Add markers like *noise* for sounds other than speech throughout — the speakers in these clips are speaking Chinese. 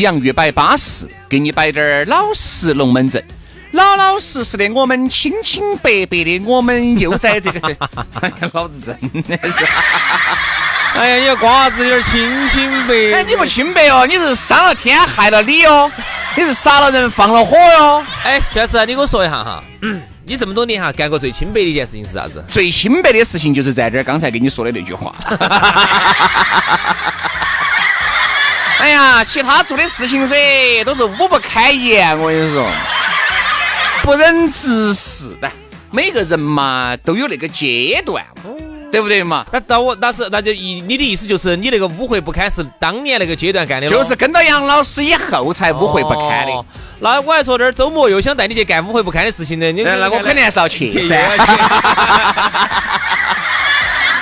洋芋摆巴适，给你摆点儿老实龙门阵。老老实实的，我们清清白白的，我们又在这个。*laughs* 哎呀，老子真的是。哎呀，你瓜子有点清清白。哎，你不清白哦，你是伤了天害了理哦，你是杀了人放了火哟。哎，确实，你给我说一下哈，嗯 *clears throat* 你这么多年哈干过最清白的一件事情是啥子？最清白的事情就是在这儿刚才跟你说的那句话。*laughs* *laughs* 哎呀，其他做的事情噻，都是五不开言。我跟你说，不忍直视。来，每个人嘛都有那个阶段，对不对嘛？那到我那是那就意你的意思就是你那个污秽不堪是当年那个阶段干的就是跟到杨老师以后才污秽不堪的。那我还说这儿周末又想带你去干污秽不堪的事情呢，你那我肯定还是要去噻。*laughs*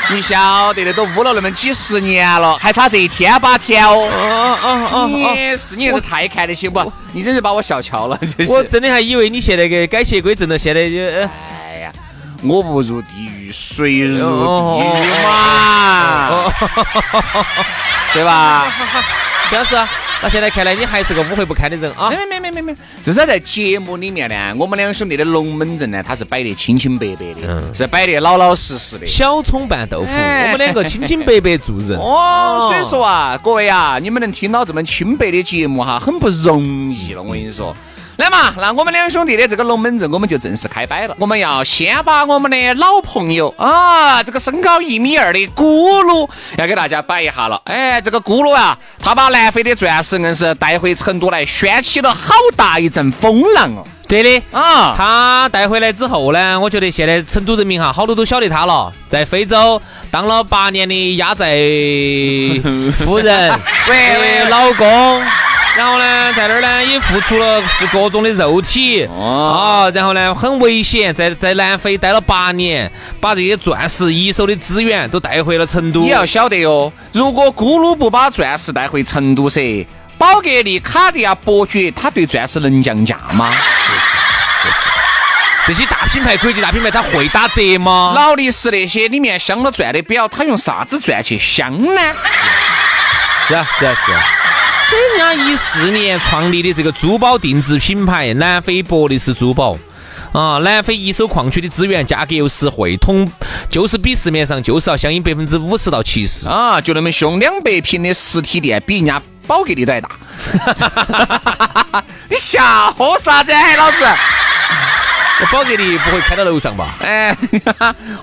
你晓得的，都污了那么几十年了，还差这一天八天哦。哦哦哦你是你是太看得起不？你真是把我笑翘了，就是。我真的还以为你现在给改邪归正了，现在就。哎呀，我不入地狱，谁入地狱嘛？对吧？徐老师。*laughs* 那现在看来，你还是个污秽不堪的人啊！没没没没没，至少在节目里面呢，我们两兄弟的龙门阵呢，他是摆得清清白白的，是摆得老老实实的。小葱拌豆腐，我们两个清清白白做人。*laughs* 哦，所以说啊，各位啊，你们能听到这么清白的节目哈，很不容易了。我跟你说。来嘛，那我们两兄弟的这个龙门阵我们就正式开摆了。我们要先把我们的老朋友啊，这个身高一米二的咕噜要给大家摆一下了。哎，这个咕噜啊，他把南非的钻石硬是带回成都来，掀起了好大一阵风浪哦。对的啊，他带回来之后呢，我觉得现在成都人民哈，好多都晓得他了，在非洲当了八年的压寨夫人，*laughs* 喂，老公。然后呢，在那儿呢也付出了是各种的肉体啊，然后呢很危险，在在南非待了八年，把这些钻石一手的资源都带回了成都。你要晓得哟，如果咕噜不把钻石带回成都噻，宝格丽、卡地亚、伯爵，他对钻石能降价吗？就是就是，这些大品牌、国际大品牌，他会打折吗？劳力士那些里面镶了钻的表，他用啥子钻去镶呢？是啊是啊是啊。所以人家一四年创立的这个珠宝定制品牌南非伯利斯珠宝啊，南非一手矿区的资源价格又实惠，同就是比市面上就是要相应百分之五十到七十啊，就那么凶，两百平的实体店比人家宝格丽都还大，*laughs* 你笑啥子，老子？宝格丽不会开到楼上吧？哎，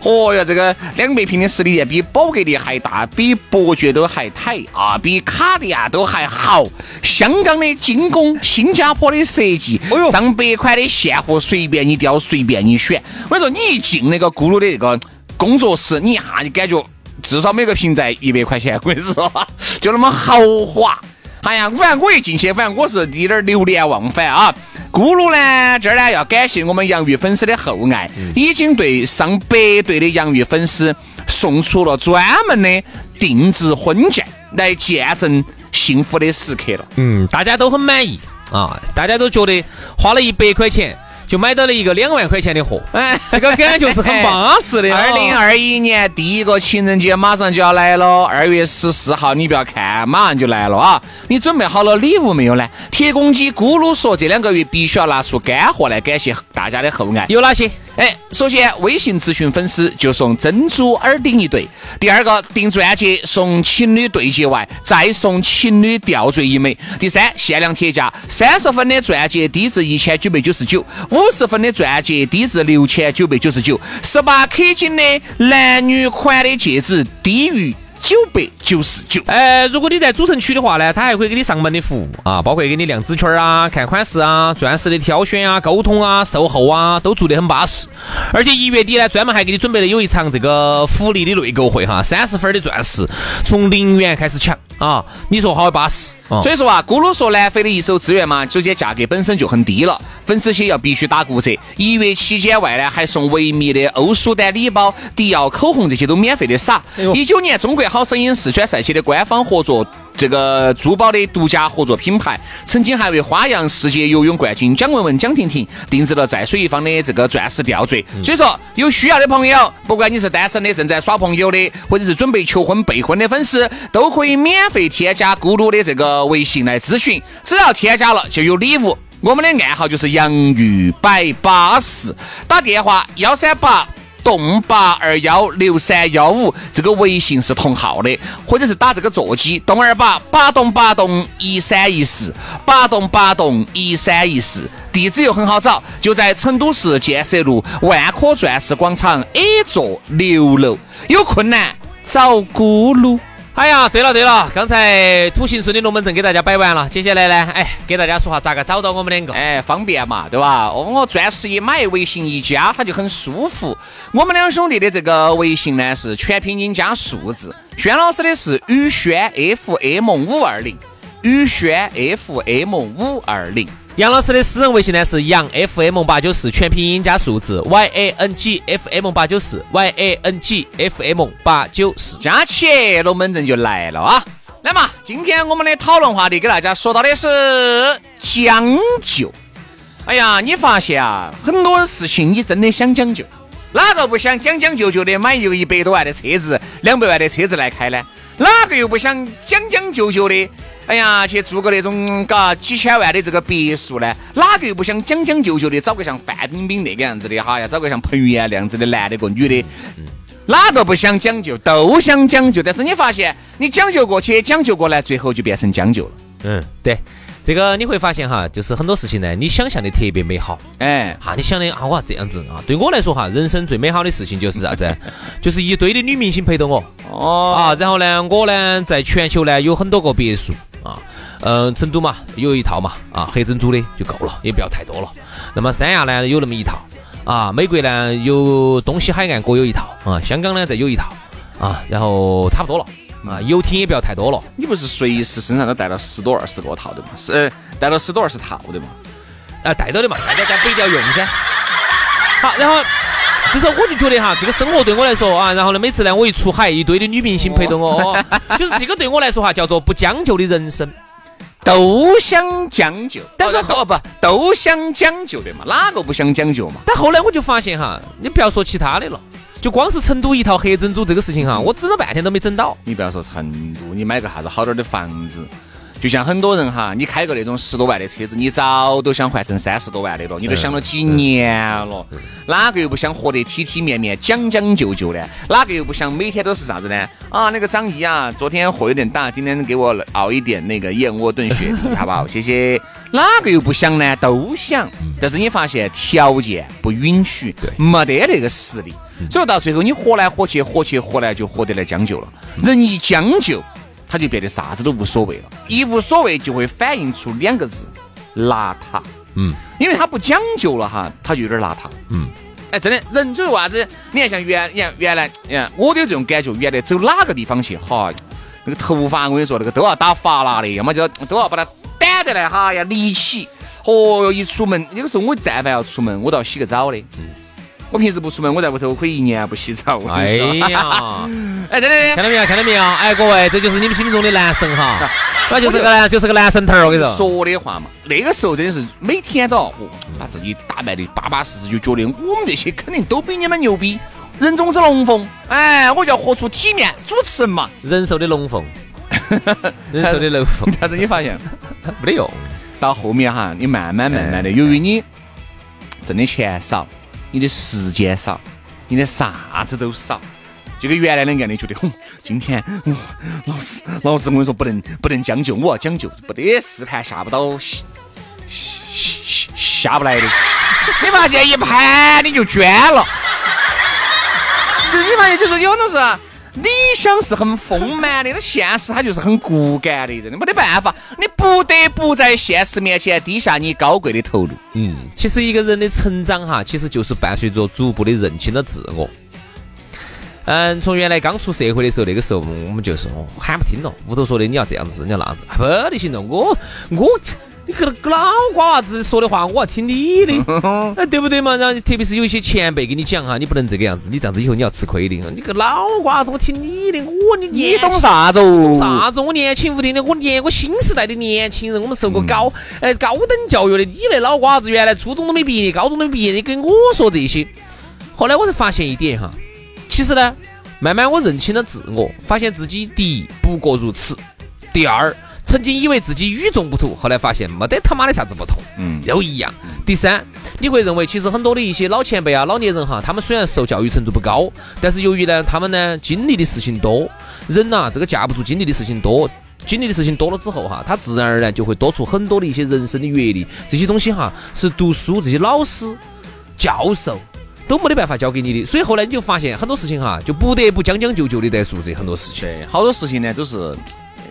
哦哟，这个两百平的实体店比宝格丽还大，比伯爵都还抬啊，比卡地亚都还好。香港的精工，新加坡的设计，上百款的现货随便你挑，随便你选。我跟你说，你一进那个咕噜的那个工作室，你一下就感觉至少每个平在一百块钱。我跟你说，就那么豪华。哎呀，反正我一进去，反正我是有点流连忘返啊。咕噜呢，这儿呢要感谢我们洋芋粉丝的厚爱，已经对上百对的洋芋粉丝送出了专门的定制婚戒，来见证幸福的时刻了。嗯，大家都很满意啊，大家都觉得花了一百块钱。就买到了一个两万块钱的货，哎，*laughs* 这个感觉是很巴适的。二零二一年第一个情人节马上就要来了，二月十四号，你不要看，马上就来了啊！你准备好了礼物没有呢？铁公鸡咕噜说，这两个月必须要拿出干货来感谢大家的厚爱，有哪些？哎，首先微信咨询粉丝就送珍珠耳钉一对，第二个订钻戒送情侣对戒外，再送情侣吊坠一枚。第三，限量铁价，三十分的钻戒低至一千九百九十九，五十分的钻戒低至六千九百九十九，十八 K 金的男女款的戒指低于。九百九十九。呃，如果你在主城区的话呢，他还会给你上门的服务啊，包括给你量尺圈啊、看款式啊、钻石的挑选啊、沟通啊、售后啊，都做得很巴适。而且一月底呢，专门还给你准备了有一场这个福利的内购会哈，三十分的钻石从零元开始抢。啊，你说好巴适。所以说啊，咕噜说南非的一手资源嘛，首先价格本身就很低了，粉丝些要必须打骨折。一月期间外呢，还送维密的欧舒丹礼包、迪奥口红这些都免费的撒。一九年中国好声音四川赛区的官方合作。这个珠宝的独家合作品牌，曾经还为花样世界游泳冠军蒋雯雯、蒋婷婷定制了在水一方的这个钻石吊坠。所以说，有需要的朋友，不管你是单身的、正在耍朋友的，或者是准备求婚备婚的粉丝，都可以免费添加咕噜的这个微信来咨询。只要添加了，就有礼物。我们的暗号就是洋芋摆巴士，打电话幺三八。洞八二幺六三幺五，这个微信是同号的，或者是打这个座机，洞二八八栋八栋一三一四，八栋八栋一三一四，地址又很好找，就在成都市建设路万科钻石广场 A 座六楼，有困难找咕噜。哎呀，对了对了，刚才土行孙的龙门阵给大家摆完了，接下来呢，哎，给大家说下咋个找到我们两个？哎，方便嘛，对吧？哦，我钻石一买，微信一加，它就很舒服。我们两兄弟的这个微信呢是全拼音加数字，轩老师的是宇轩 FM 五二零，宇轩 FM 五二零。杨老师的私人微信呢是杨 FM 八九四，全拼音加数字 Y A N G F M 八九四 Y A N G F M 八九四，加起龙门阵就来了啊！来嘛，今天我们的讨论话题给大家说到的是将就。哎呀，你发现啊，很多事情你真的想讲究，哪个不想将将就就的买一个一百多万的车子、两百万的车子来开呢？哪个又不想将将就就的？哎呀，去住个那种嘎几千万的这个别墅呢？哪个又不想讲讲究究的找个像范冰冰那个样子的哈？要找个像彭于晏那样子的男的，个女的，哪个不想讲究？都想讲究，但是你发现你讲究过去，讲究过来，最后就变成将就了。嗯，对。这个你会发现哈，就是很多事情呢，你想象的特别美好，哎，哈，你想的啊，我这样子啊。对我来说哈，人生最美好的事情就是啥子？*laughs* 就是一堆的女明星陪着我，哦，啊，然后呢，我呢在全球呢有很多个别墅啊，嗯，成都嘛有一套嘛，啊，黑珍珠的就够了，也不要太多了。那么三亚呢有那么一套，啊，美国呢有东西海岸各有一套，啊，香港呢再有一套，啊，然后差不多了。啊，游艇也不要太多了。你不是随时身上都带了十多二十个套的嘛？是，带了十多二十套的嘛？啊，带到的嘛，带到但不一定要用噻。好，然后就是我就觉得哈，这个生活对我来说啊，然后呢，每次呢我一出海，一堆的女明星陪着我，就是这个对我来说哈，叫做不将就的人生。都想将就，但是哦不，都想将就的嘛，哪个不想将就嘛？但后来我就发现哈，你不要说其他的了。就光是成都一套黑珍珠这个事情哈，我整了半天都没整到。你不要说成都，你买个啥子好点的房子，就像很多人哈，你开个那种十多万的车子，你早都想换成三十多万的了，你都想了几年了。哪个又不想活得体体面面、讲讲究究的？哪个又不想每天都是啥子呢？啊，那个张姨啊，昨天火有点大，今天给我熬一点那个燕窝炖雪碧，*laughs* 好不好？谢谢。哪个又不想呢？都想，但是你发现条件不允许，没得那个实力。所以到最后，你活来活去，活去活来，就活得来将就了。人一将就，他就变得啥子都无所谓了。一无所谓，就会反映出两个字：邋遢。嗯，因为他不讲究了哈，他就有点邋遢。嗯，哎，真的，人主要啥子？你看，像原，你看原来，你看我都有这种感觉。原来走哪个地方去，哈，那个头发，我跟你说，那个都要打发蜡的，要么就都要把它掸得来，哈，要立起。哦哟，一出门，有个时候我但凡要出门，我都要洗个澡的。嗯。我平时不出门，我在屋头我可以一年不洗澡。哎呀，*laughs* 哎，真的，看到没有？看到没有？哎，各位，这就是你们心目中的男神哈，那就是个男，就是个男神头儿。我跟你说，说的话嘛，那个时候真的是每天都要把自己打扮的巴巴适适，就觉得我们这些肯定都比你们牛逼，人中之龙凤。哎，我就要活出体面，主持人嘛，人寿的龙凤，*laughs* 人寿的龙凤。*laughs* 但是你发现没得用，到后面哈，你慢慢慢慢的，由于你挣的钱少。你的时间少，你的啥子都少。就跟原来的案例觉得，哼，今天，老子老子我跟你说不能不能将就，我要将就，不得试盘下不到下下下不来的。你发现一盘你就捐了，就你发现就是有的是。理想是很丰满的，那现实它就是很骨感的，真的没得办法，你不得不在现实面前低下你高贵的头颅。嗯，其实一个人的成长哈，其实就是伴随着逐步的认清了自我。嗯，从原来刚出社会的时候，那个时候我们就是喊不听了，屋头说的你要这样子，你要那样子，不得行了，我我。你个个老瓜娃子说的话，我要听你的，*laughs* 哎，对不对嘛？然后特别是有一些前辈跟你讲哈，你不能这个样子，你这样子以后你要吃亏的。你个老瓜娃子，我听你的，我你你懂啥子？啥子？我年轻无敌的，我年我新时代的年轻人，我们受过高哎高等教育的。你那老瓜子原来初中都没毕业，高中都没毕业，你跟我说这些。后来我才发现一点哈，其实呢，慢慢我认清了自我，发现自己第一不过如此，第二。曾经以为自己与众不同，后来发现没得他妈的啥子不同，嗯，都一样。第三，你会认为其实很多的一些老前辈啊、老年人哈，他们虽然受教育程度不高，但是由于呢，他们呢经历的事情多，人呐这个架不住经历的事情多，经历的事情多了之后哈，他自然而然就会多出很多的一些人生的阅历，这些东西哈是读书这些老师、教授都没得办法教给你的，所以后来你就发现很多事情哈，就不得不将将就就的在做这很多事情，好多事情呢都是。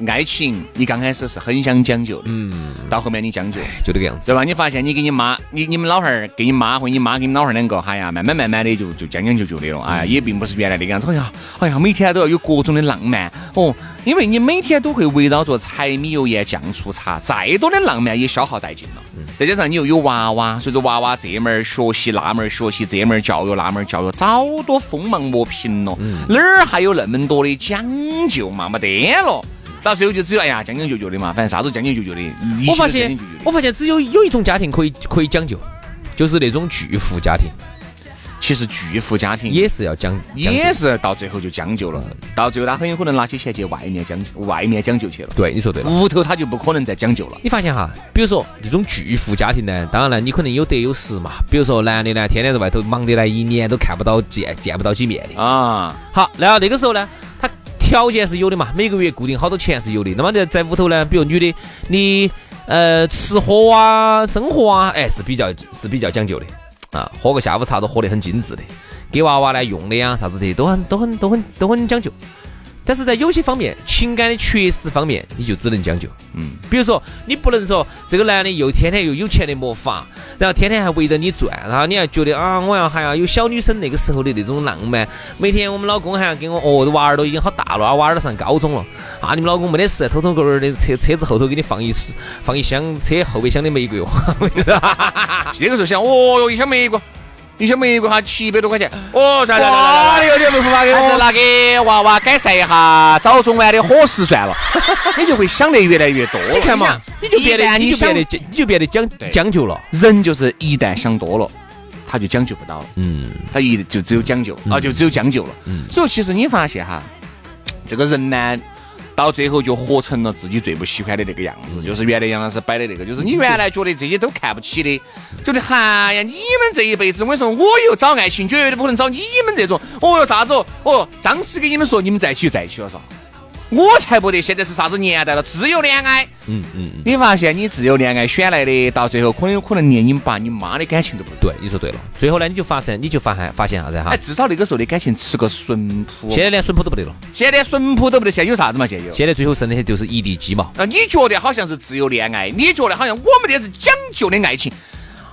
爱情，你刚开始是很想讲究的，嗯，到后面你将就，就这个样子，对吧？你发现你跟你妈，你你们老汉儿跟你妈或你妈跟你老汉儿两个，哎呀，慢慢慢慢的就就将将就就的了，哎，也并不是原来那个样子，哎呀，哎呀，每天都要有各种的浪漫。哦，因为你每天都会围绕着柴米油盐酱醋茶，再多的浪漫也消耗殆尽了，再加上你又有娃娃，随着娃娃这门儿学习那门儿学习，这门儿教育那门儿教育，早都锋芒磨平了，哪儿还有那么多的讲究嘛？没得了。到最后就只有哎呀将将就就的嘛，反正啥子将将就就的。我发现，我发现只有有一种家庭可以可以讲究，就是那种巨富家庭。其实巨富家庭也是要讲，也是到最后就将就了。到最后他很有可能拿起钱去外面将外面将就去了。对，你说对了。屋头他就不可能再将就了。你发现哈，比如说这种巨富家庭呢，当然了，你可能有得有失嘛。比如说男的呢，天天在外头忙得来，一年都看不到见见不到几面的啊。好，然后那个时候呢。条件是有的嘛，每个月固定好多钱是有的。那么在在屋头呢，比如女的，你呃吃喝啊、生活啊，哎是比较是比较讲究的啊，喝个下午茶都喝得很精致的，给娃娃呢用的呀啥子的都很都很都很都很讲究。但是在有些方面，情感的缺失方面，你就只能将就。嗯，比如说，你不能说这个男的又天天又有钱的没法，然后天天还围着你转，然后你还觉得啊，我要还要有小女生那个时候的那种浪漫。每天我们老公还要给我，哦，娃儿都已经好大了，娃儿都上高中了。啊，你们老公没得事，偷偷个儿的车车子后头给你放一放一箱车后备箱的玫瑰花。*laughs* 那个时候想，哦哟，一箱玫瑰。一箱玫瑰花七百多块钱，哦，算了算了，有点没发给我，还是拿给娃娃改善一下早中晚的伙食算了。*laughs* 你就会想得越来越多，你看嘛，你就变得你就变得你就变得讲讲究了。人就是一旦想多了，他就讲究不到了。嗯，他一就只有讲究啊，就只有将就了。嗯，所以其实你发现哈，这个人呢。到最后就活成了自己最不喜欢的那个样子，就是原来杨老师摆的那个，就是你原来觉得这些都看不起的，觉得嗨呀，你们这一辈子，我跟你说，我又找爱情，绝对不可能找你们这种。哦哟，啥子？哦，哦张师给你们说，你们在一起就在一起了，是吧？我才不得！现在是啥子年代了？自由恋爱。嗯嗯。你发现你自由恋爱选来的，到最后可能有可能连你爸你妈的感情都不对。你说对了。最后呢，你就发现，你就发现发现啥子哈？哎，至少那个时候的感情吃个淳朴。现在连淳朴都不得了。现在连淳朴都不得，现在有啥子嘛？现在有。现在最后剩的就是一地鸡毛。那，你觉得好像是自由恋爱？你觉得好像我们这是讲究的爱情？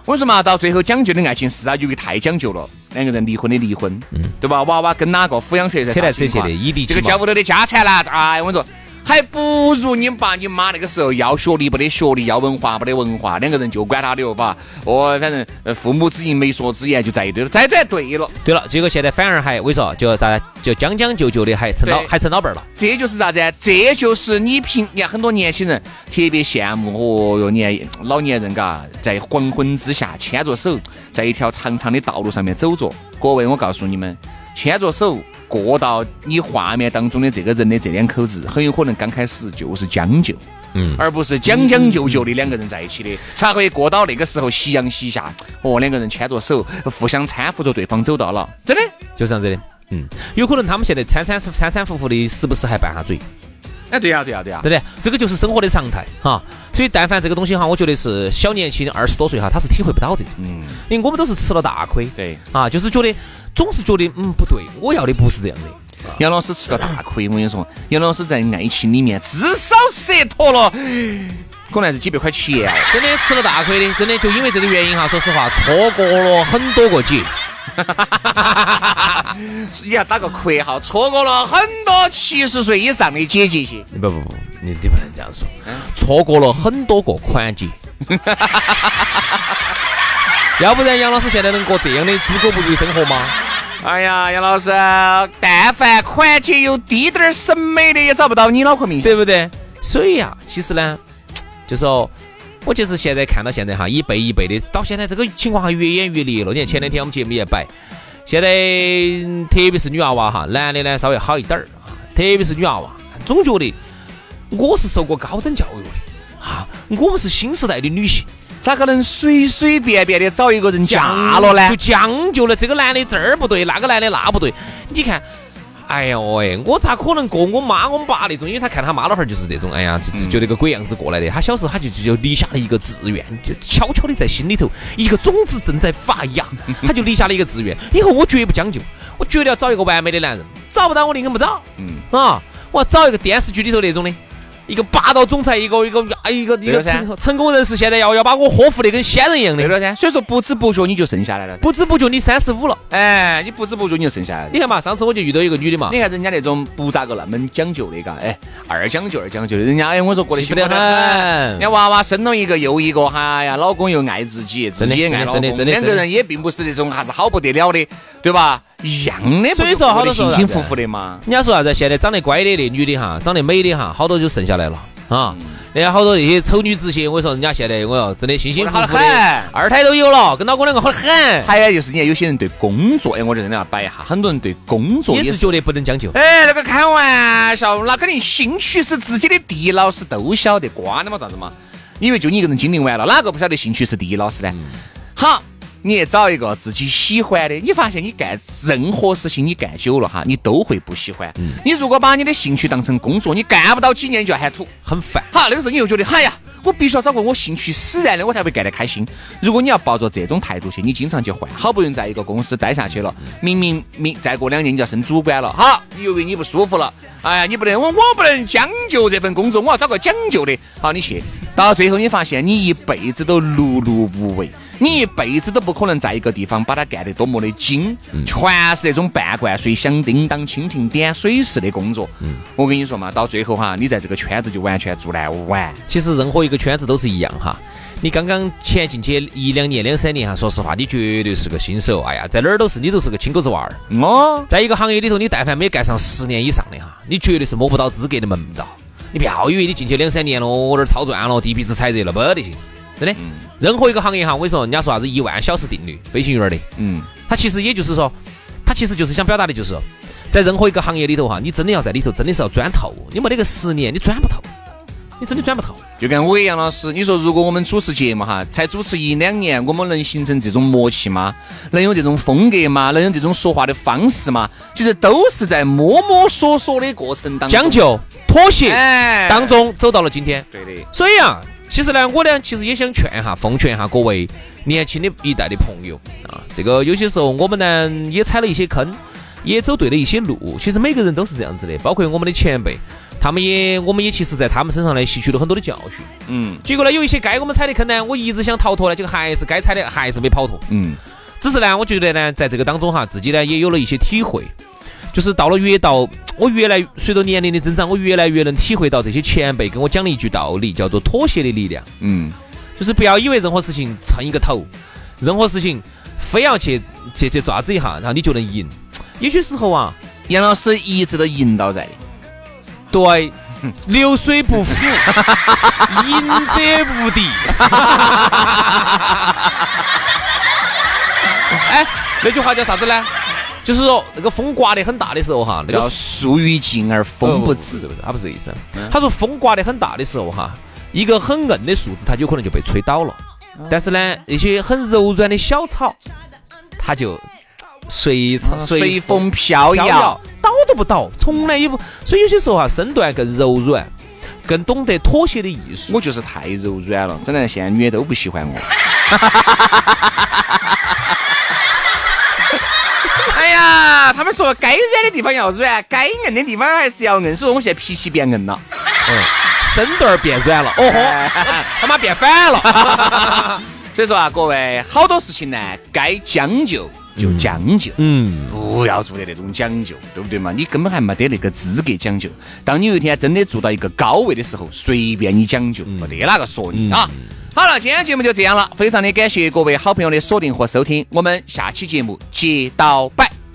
我说嘛，到最后讲究的爱情是啊，由于太讲究了。两个人离婚的离婚，嗯，对吧？娃娃跟哪个抚养权在扯来扯去的，异地这个家屋头的家产啦，哎，我跟你说。还不如你爸你妈那个时候要学历不得学历，要文化不得文化，两个人就管他的哦，吧？哦，反正父母之言媒妁之言就在一堆了，在对对了，对了。结果现在反而还我跟你说，就咋就将将就就的还成老还成老伴儿了。这就是啥子？这就是你平你看很多年轻人特别羡慕哦哟，年老年人嘎，在黄昏之下牵着手，在一条长长的道路上面走着。各位，我告诉你们，牵着手。过到你画面当中的这个人的这两口子，很有可能刚开始就是将就，嗯，而不是将将就就的两个人在一起的，才会过到那个时候夕阳西下，哦，两个人牵着手，互相搀扶着对方走到了，真的就这样子的。嗯，有可能他们现在搀搀搀搀扶扶的，时不时还拌下嘴。哎，对呀，对呀，对呀，对不对？这个就是生活的常态哈。所以，但凡这个东西哈，我觉得是小年轻二十多岁哈，他是体会不到这种。嗯，因为我们都是吃了大亏。对。啊，就是觉得总是觉得嗯不对，我要的不是这样的。杨老师吃了大亏，我跟你说，杨老师在爱情里面至少赊脱了，可能是几百块钱。真的吃了大亏的，真的就因为这个原因哈，说实话，错过了很多个姐。*laughs* 你要打个括号，错过了很多七十岁以上的姐姐些。不不不，你你不能这样说。错过了很多个款节。*laughs* *laughs* 要不然杨老师现在能过这样的猪狗不如生活吗？哎呀，杨老师，但凡款节有滴点儿审美的，也找不到你脑壳明星，对不对？所以呀，其实呢，就说。我就是现在看到现在哈，一辈一辈的，到现在这个情况还越演越烈了。你看前两天我们节目也摆，现在特别是女娃娃哈，男的呢稍微好一点儿啊，特别是女娃娃，总觉得我是受过高等教育的啊，我们是新时代的女性，咋个能随随便便的找一个人嫁了呢？就将就了，这个男的这儿不对，那个男的那不对，你看。哎呀，喂，我咋可能过我妈我们爸那种？因为他看他妈老汉儿就是这种，哎呀，就就那个鬼样子过来的。他小时候他就就立下了一个志愿，就悄悄的在心里头，一个种子正在发芽，*laughs* 他就立下了一个志愿。以后我绝不将就，我绝对要找一个完美的男人，找不到我宁肯不找。嗯，啊，我要找一个电视剧里头那种的。一个霸道总裁，一个一个哎，一个一个成成功人士，现在要要把我呵护的跟仙人一样的，对了噻。所以说不知不觉你就剩下来了，不知不觉你三十五了，哎，你不知不觉你就剩下来了。你看嘛，上次我就遇到一个女的嘛，你看人家那种不咋个那么讲究的，嘎，哎，二讲究二讲究的，人家哎，我说过得幸福得很。人家娃娃生了一个又一个，哎呀，老公又爱自己，自己也爱老公，两个人也并不是那种啥子好不得了的，对吧？一样的，所以说好多幸幸福福的嘛。人家说啥子？现在长得乖的那女的哈，长得美的哈，好多就剩下来了。啊，人家好多那些丑女子些，我说人家现在我要真的辛辛苦苦的，二胎都有了，跟老公两个好得很。还有就是，你看有些人对工作，哎，我觉得真的要摆一下，很多人对工作也是觉得不能将就。哎，那个开玩笑，那肯定兴趣是自己的地老师都晓得，瓜的嘛，咋子嘛？因为就你一个人经历完了，哪个不晓得兴趣是第一老师呢？好。你也找一个自己喜欢的，你发现你干任何事情你干久了哈，你都会不喜欢。你如果把你的兴趣当成工作，你干不到几年就要喊土，很烦。好，那个时候你又觉得，哎呀，我必须要找个我兴趣使然的，我才会干得开心。如果你要抱着这种态度去，你经常去换，好不容易在一个公司待下去了，明明明再过两年你就要升主管了，好，由于你不舒服了，哎呀，你不能我我不能将就这份工作，我要找个讲究的。好，你去，到最后你发现你一辈子都碌碌无为。你一辈子都不可能在一个地方把它干得多么的精，全是那种半罐水响叮当、蜻蜓点水式的工作。我跟你说嘛，到最后哈，你在这个圈子就完全做难完。其实任何一个圈子都是一样哈，你刚刚前进去一两年、两三年哈，说实话，你绝对是个新手。哎呀，在哪儿都是你都是个青狗子娃儿。哦，在一个行业里头，你但凡没干上十年以上的哈，你绝对是摸不到资格的门道。你不要以为你进去两三年了，我这儿操转了，地皮子踩热了，不得行。真的，任何一个行业哈，我跟你说，人家说啥子一万小时定律，飞行员的，嗯，他其实也就是说，他其实就是想表达的就是，在任何一个行业里头哈，你真的要在里头真的是要钻透，你没得个十年，你钻不透，你真的钻不透。就跟我一样老师，你说如果我们主持节目哈，才主持一两年，我们能形成这种默契吗？能有这种风格吗？能有这种说话的方式吗？其实都是在摸摸索索的过程当中，将就妥协当中走到了今天。对的，所以啊。其实呢，我呢，其实也想劝哈，奉劝哈各位年轻的一代的朋友啊，这个有些时候我们呢也踩了一些坑，也走对了一些路。其实每个人都是这样子的，包括我们的前辈，他们也，我们也其实，在他们身上呢吸取了很多的教训。嗯。结果呢，有一些该我们踩的坑呢，我一直想逃脱呢，结果还是该踩的，还是没跑脱。嗯。只是呢，我觉得呢，在这个当中哈，自己呢也有了一些体会。就是到了越到我越来随着年龄的增长，我越来越能体会到这些前辈跟我讲的一句道理，叫做妥协的力量。嗯，就是不要以为任何事情蹭一个头，任何事情非要去去去抓子一下，然后你就能赢。有些时候啊，杨老师一直都引导在。对，流水不腐，*laughs* 赢者无敌。*laughs* 哎，那句话叫啥子呢？就是说那个风刮得很大的时候哈，那个树欲静而风不止，是不是？他不是这意思。他说风刮得很大的时候哈，一个很硬的树枝它有可能就被吹倒了，但是呢，那些很柔软的小草，它就随草随风飘摇，倒都不倒，从来也不。所以有些时候哈，身段更柔软。更懂得妥协的艺术，我就是太柔软了，真的，现在女的都不喜欢我。*laughs* 哎呀，他们说该软的地方要软，该硬的地方还是要硬，所以我现在脾气变硬了，嗯，身段变软了，哦豁，他妈变反了。*laughs* 所以说啊，各位，好多事情呢，该将就。就将就，嗯，不要做的那种讲究，对不对嘛？你根本还没得那个资格讲究。当你有一天真的做到一个高位的时候，随便你讲究，没得哪个说你啊。好了，今天节目就这样了，非常的感谢各位好朋友的锁定和收听，我们下期节目接到拜，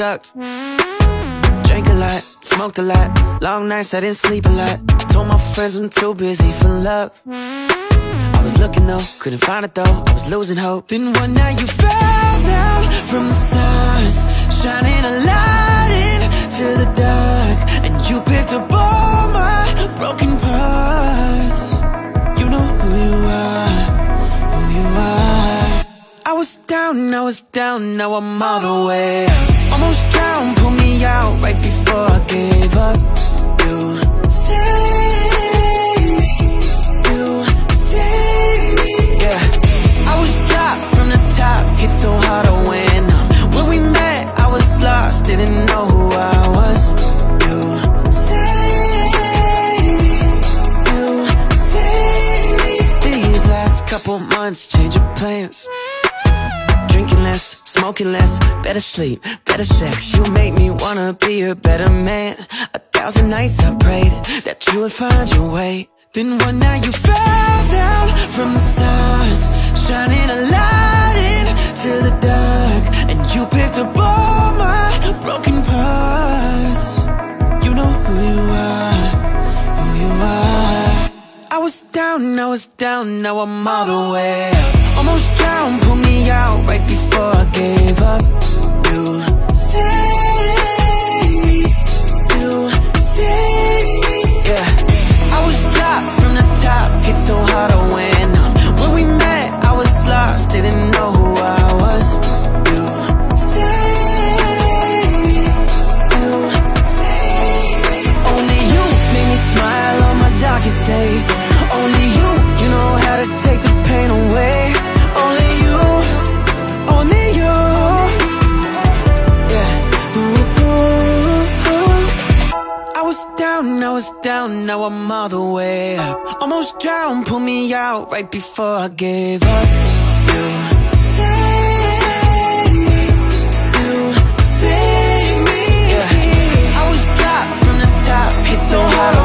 sucked. Drank a lot, smoked a lot, long nights I didn't sleep a lot. Told my friends I'm too busy for love. I was looking though, couldn't find it though. I was losing hope. Then one night you fell down from the stars, shining a light into the dark, and you picked up all my broken parts. You know who you are, who you are. I was down, I was down, now I'm all the way up almost drowned, pulled me out right before I gave up. You saved me, you saved me. Yeah, I was dropped from the top, hit so hard I went up. When we met, I was lost, didn't know who I was. You saved me, you saved me. These last couple months, change of plans, smoking less, better sleep, better sex. You make me wanna be a better man. A thousand nights I prayed that you would find your way. Then one night you fell down from the stars, shining a light into the dark, and you picked up all my broken parts. You know who you are, who you are. I was down, I was down, now I'm all the way up. Almost drowned, pull me out right before I gave up. You saved me, you saved me. Yeah, I was dropped from the top, hit so hard I went up. When we met, I was lost, didn't know Pull me out right before I gave up. You saved me. You saved me. Yeah. I was dropped from the top, hit so hard.